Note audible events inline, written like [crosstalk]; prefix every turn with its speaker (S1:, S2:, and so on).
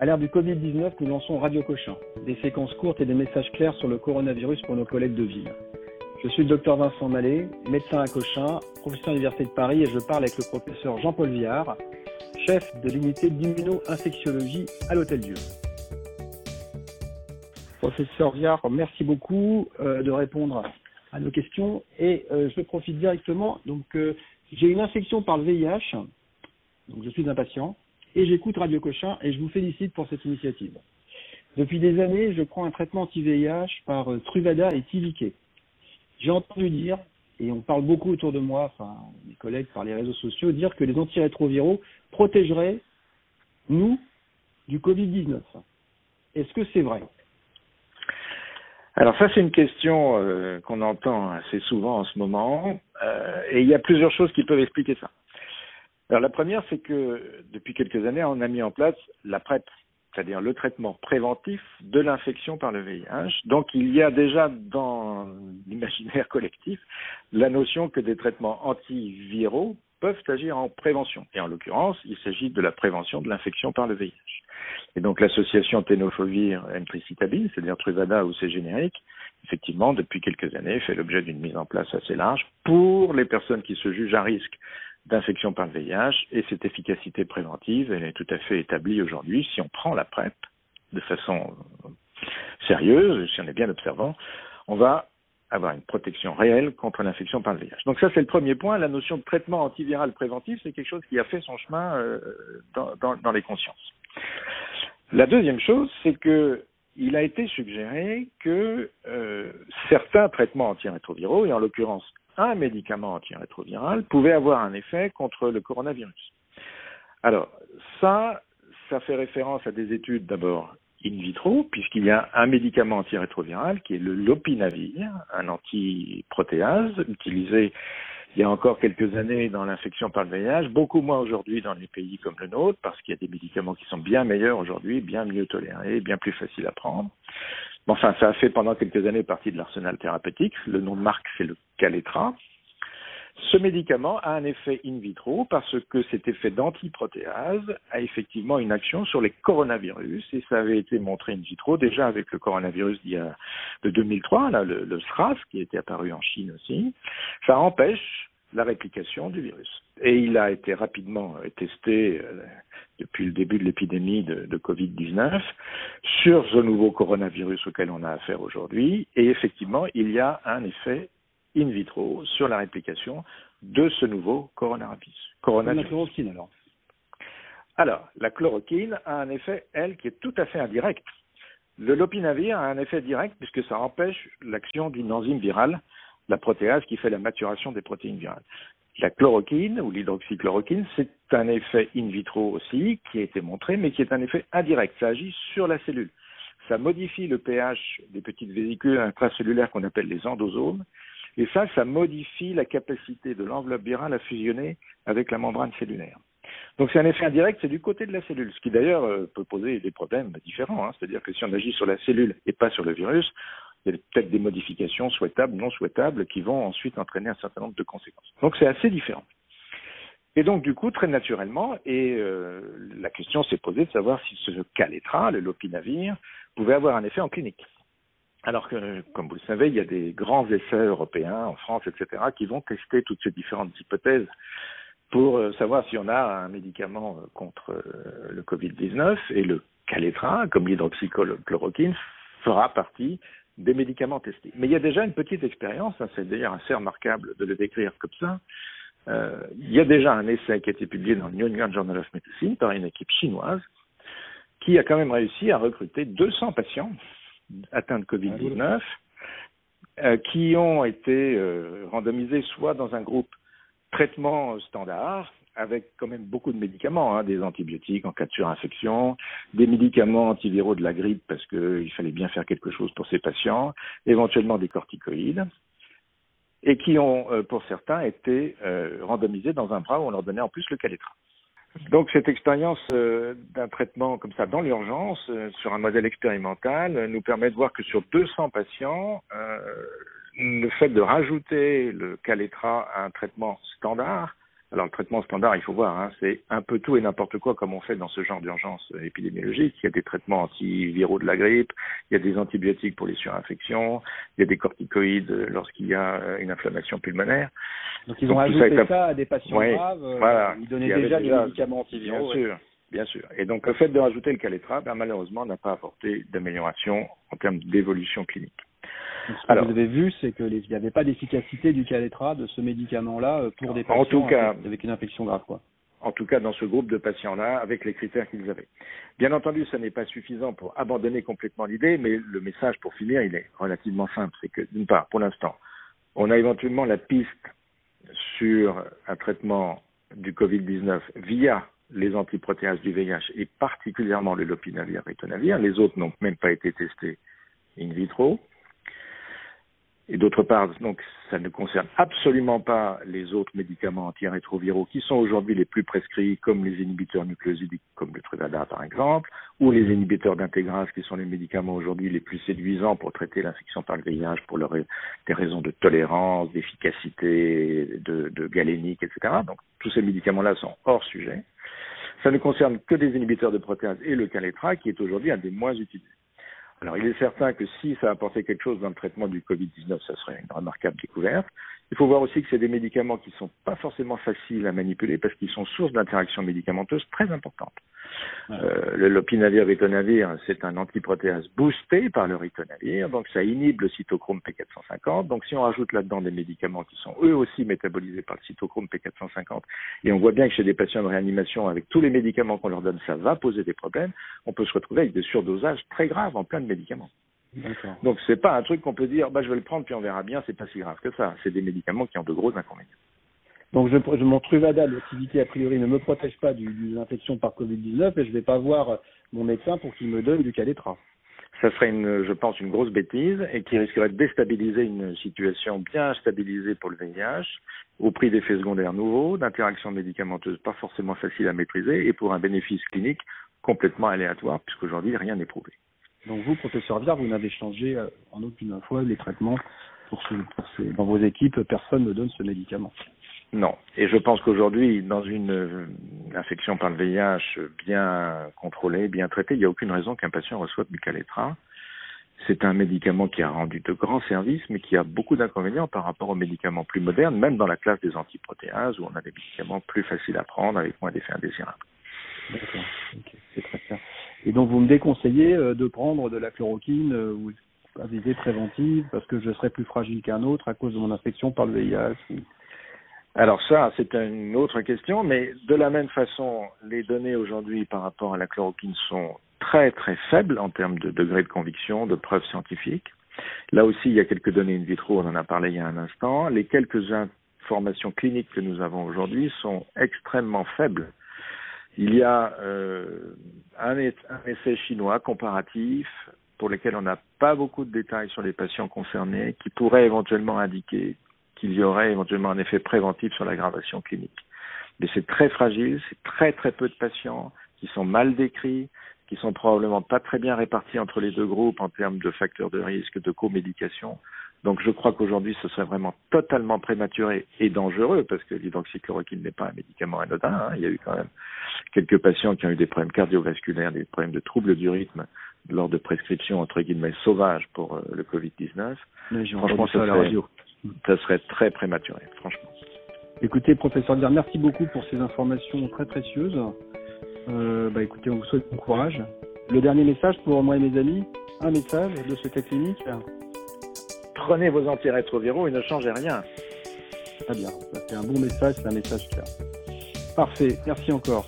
S1: À l'ère du Covid-19, nous lançons Radio Cochin, des séquences courtes et des messages clairs sur le coronavirus pour nos collègues de ville. Je suis le docteur Vincent Mallet, médecin à Cochin, professeur à l'Université de Paris et je parle avec le professeur Jean-Paul Viard, chef de l'unité d'immuno-infectiologie à l'Hôtel Dieu. Professeur Viard, merci beaucoup euh, de répondre à nos questions et euh, je profite directement. Donc, euh, j'ai une infection par le VIH, donc je suis un patient et j'écoute Radio Cochin et je vous félicite pour cette initiative. Depuis des années, je prends un traitement anti-VIH par euh, Truvada et Tivike. J'ai entendu dire, et on parle beaucoup autour de moi, enfin mes collègues par les réseaux sociaux, dire que les antirétroviraux protégeraient nous du Covid-19. Est-ce que c'est vrai?
S2: Alors ça, c'est une question euh, qu'on entend assez souvent en ce moment, euh, et il y a plusieurs choses qui peuvent expliquer ça. Alors la première, c'est que depuis quelques années, on a mis en place la PrEP, c'est-à-dire le traitement préventif de l'infection par le VIH. Donc il y a déjà dans l'imaginaire [laughs] collectif la notion que des traitements antiviraux peuvent agir en prévention. Et en l'occurrence, il s'agit de la prévention de l'infection par le VIH. Et donc l'association ténofovir emtricitabine, c'est-à-dire Truvada ou c'est générique, effectivement, depuis quelques années, fait l'objet d'une mise en place assez large pour les personnes qui se jugent à risque d'infection par le VIH et cette efficacité préventive, elle est tout à fait établie aujourd'hui si on prend la PrEP de façon sérieuse, si on est bien observant, on va avoir une protection réelle contre l'infection par le VIH. Donc ça, c'est le premier point. La notion de traitement antiviral préventif, c'est quelque chose qui a fait son chemin euh, dans, les consciences. La deuxième chose, c'est que il a été suggéré que euh, certains traitements antirétroviraux, et en l'occurrence un médicament antirétroviral pouvait avoir un effet contre le coronavirus. Alors, ça, ça fait référence à des études d'abord in vitro, puisqu'il y a un médicament antirétroviral qui est le lopinavir, un antiprotéase utilisé il y a encore quelques années dans l'infection par le VIH, beaucoup moins aujourd'hui dans les pays comme le nôtre, parce qu'il y a des médicaments qui sont bien meilleurs aujourd'hui, bien mieux tolérés, bien plus faciles à prendre. Enfin, ça a fait pendant quelques années partie de l'arsenal thérapeutique. Le nom de marque, c'est le Caletra. Ce médicament a un effet in vitro parce que cet effet d'antiprotéase a effectivement une action sur les coronavirus et ça avait été montré in vitro déjà avec le coronavirus d'il de 2003, là, le, le SRAS qui était apparu en Chine aussi. Ça empêche la réplication du virus. Et il a été rapidement euh, testé euh, depuis le début de l'épidémie de, de Covid-19 sur ce nouveau coronavirus auquel on a affaire aujourd'hui. Et effectivement, il y a un effet in vitro sur la réplication de ce nouveau coronavirus.
S1: coronavirus. La chloroquine alors
S2: Alors, la chloroquine a un effet, elle, qui est tout à fait indirect. Le lopinavir a un effet direct puisque ça empêche l'action d'une enzyme virale, la protéase qui fait la maturation des protéines virales. La chloroquine ou l'hydroxychloroquine, c'est un effet in vitro aussi qui a été montré, mais qui est un effet indirect. Ça agit sur la cellule. Ça modifie le pH des petites vésicules intracellulaires qu'on appelle les endosomes, et ça, ça modifie la capacité de l'enveloppe virale à fusionner avec la membrane cellulaire. Donc c'est un effet indirect, c'est du côté de la cellule, ce qui d'ailleurs euh, peut poser des problèmes différents. Hein. C'est-à-dire que si on agit sur la cellule et pas sur le virus, il y a peut-être des modifications souhaitables, non souhaitables, qui vont ensuite entraîner un certain nombre de conséquences. Donc c'est assez différent. Et donc du coup, très naturellement, et euh, la question s'est posée de savoir si ce calétra, le lopinavir, pouvait avoir un effet en clinique. Alors que, comme vous le savez, il y a des grands essais européens en France, etc., qui vont tester toutes ces différentes hypothèses pour euh, savoir si on a un médicament euh, contre le Covid-19 et le calétra, comme l'hydroxychloroquine, fera partie des médicaments testés. Mais il y a déjà une petite expérience, hein, c'est d'ailleurs assez remarquable de le décrire comme ça. Euh, il y a déjà un essai qui a été publié dans le New England Journal of Medicine par une équipe chinoise qui a quand même réussi à recruter 200 patients atteints de Covid-19 euh, qui ont été euh, randomisés soit dans un groupe traitement standard, avec quand même beaucoup de médicaments, hein, des antibiotiques en cas de surinfection, des médicaments antiviraux de la grippe parce qu'il fallait bien faire quelque chose pour ces patients, éventuellement des corticoïdes, et qui ont, euh, pour certains, été euh, randomisés dans un bras où on leur donnait en plus le calétra. Donc cette expérience euh, d'un traitement comme ça dans l'urgence, sur un modèle expérimental, nous permet de voir que sur 200 patients, le fait de rajouter le calétra à un traitement standard Alors le traitement standard, il faut voir, hein, c'est un peu tout et n'importe quoi comme on fait dans ce genre d'urgence épidémiologique. Il y a des traitements antiviraux de la grippe, il y a des antibiotiques pour les surinfections, il y a des corticoïdes lorsqu'il y a une inflammation pulmonaire.
S1: Donc ils ont ajouté ça, à des patients graves, euh, voilà, ils donnaient déjà, des médicaments antiviraux.
S2: Bien sûr, bien sûr. Et donc le fait de rajouter le Caletra, ben, malheureusement, n'a pas apporté d'amélioration en termes d'évolution clinique.
S1: Ce que Alors, vous avez vu, c'est qu'il n'y avait pas d'efficacité du Caletra, de ce médicament-là, euh, pour des patients en tout cas, avec une infection grave. Quoi.
S2: En tout cas, dans ce groupe de patients-là, avec les critères qu'ils avaient. Bien entendu, ce n'est pas suffisant pour abandonner complètement l'idée, mais le message pour finir, il est relativement simple. C'est que, d'une part, pour l'instant, on a éventuellement la piste sur un traitement du Covid-19 via les antiprotéases du VIH et particulièrement le lopinavir et ritonavir. Les autres n'ont même pas été testés in vitro. Et d'autre part, donc, ça ne concerne absolument pas les autres médicaments antirétroviraux qui sont aujourd'hui les plus prescrits, comme les inhibiteurs nucléosidiques, comme le Truvada par exemple, ou les inhibiteurs d'intégrase qui sont les médicaments aujourd'hui les plus séduisants pour traiter l'infection par le VIH pour leur, des raisons de tolérance, d'efficacité, de, de galénique, etc. Donc, tous ces médicaments-là sont hors sujet. Ça ne concerne que des inhibiteurs de protéases et le Caletra, qui est aujourd'hui un des moins utilisés. Alors, il est certain que si ça apportait quelque chose dans le traitement du Covid-19, ça serait une remarquable découverte. Il faut voir aussi que c'est des médicaments qui ne sont pas forcément faciles à manipuler parce qu'ils sont source d'interactions médicamenteuses très importantes. Euh, le lopinavir ritonavir, c'est un antiprotéase boosté par le ritonavir, donc ça inhibe le cytochrome P450. Donc si on rajoute là-dedans des médicaments qui sont eux aussi métabolisés par le cytochrome P450, et on voit bien que chez des patients de réanimation, avec tous les médicaments qu'on leur donne, ça va poser des problèmes, on peut se retrouver avec des surdosages très graves en plein de médicaments. Donc c'est pas un truc qu'on peut dire, bah je vais le prendre puis on verra bien, c'est pas si grave que ça. C'est des médicaments qui ont de gros inconvénients.
S1: Donc je, je mon Truvada, l'activité a priori ne me protège pas d'une infection par Covid-19 et je vais pas voir mon médecin pour qu'il me donne du Caletra.
S2: Ça serait, une, je pense, une grosse bêtise et qui risquerait de déstabiliser une situation bien stabilisée pour le VIH, au prix d'effets secondaires nouveaux, d'interactions médicamenteuses pas forcément faciles à maîtriser et pour un bénéfice clinique complètement aléatoire puisqu'aujourd'hui rien n'est prouvé.
S1: Donc vous, professeur Viard, vous n'avez changé euh, en aucune fois les traitements pour, ce, ces, dans vos équipes, personne ne donne ce médicament.
S2: Non. Et je pense qu'aujourd'hui, dans une euh, infection par le VIH bien contrôlée, bien traitée, il n'y a aucune raison qu'un patient reçoive du Caletra. C'est un médicament qui a rendu de grands services, mais qui a beaucoup d'inconvénients par rapport aux médicaments plus modernes, même dans la classe des antiprotéases, où on a des médicaments plus faciles à prendre avec moins d'effets indésirables.
S1: D'accord, c'est très clair. Et donc vous me déconseillez euh, de prendre de la chloroquine euh, ou à préventive parce que je serais plus fragile qu'un autre à cause de mon infection par le VIH
S2: alors ça, c'est une autre question, mais de la même façon, les données aujourd'hui par rapport à la chloroquine sont très très faibles en termes de degré de conviction, de preuves scientifiques. Là aussi, il y a quelques données in vitro, on en a parlé il y a un instant. Les quelques informations cliniques que nous avons aujourd'hui sont extrêmement faibles. Il y a euh, un, essai chinois comparatif pour lequel on n'a pas beaucoup de détails sur les patients concernés, qui pourrait éventuellement indiquer qu'il y aurait éventuellement un effet préventif sur l'aggravation clinique. Mais c'est très fragile, c'est très très peu de patients qui sont mal décrits, qui sont probablement pas très bien répartis entre les deux groupes en termes de facteurs de risque, de co-médication. Donc je crois qu'aujourd'hui ce serait vraiment totalement prématuré et dangereux parce que l'hydroxychloroquine n'est pas un médicament anodin. Hein. Il y a eu quand même quelques patients qui ont eu des problèmes cardiovasculaires, des problèmes de troubles du rythme lors de prescriptions entre guillemets sauvages pour euh, le Covid-19. Franchement, ça, serait, ça serait très prématuré, franchement.
S1: Écoutez, professeur Dier, merci beaucoup pour ces informations très précieuses. Euh, bah, écoutez, on vous souhaite bon courage. Le dernier message pour moi et mes amis, un message de ce cas clinique.
S2: Prenez vos antirétroviraux et ne changez rien.
S1: Très bien, c'est un bon message, c'est un message clair. Parfait, merci encore.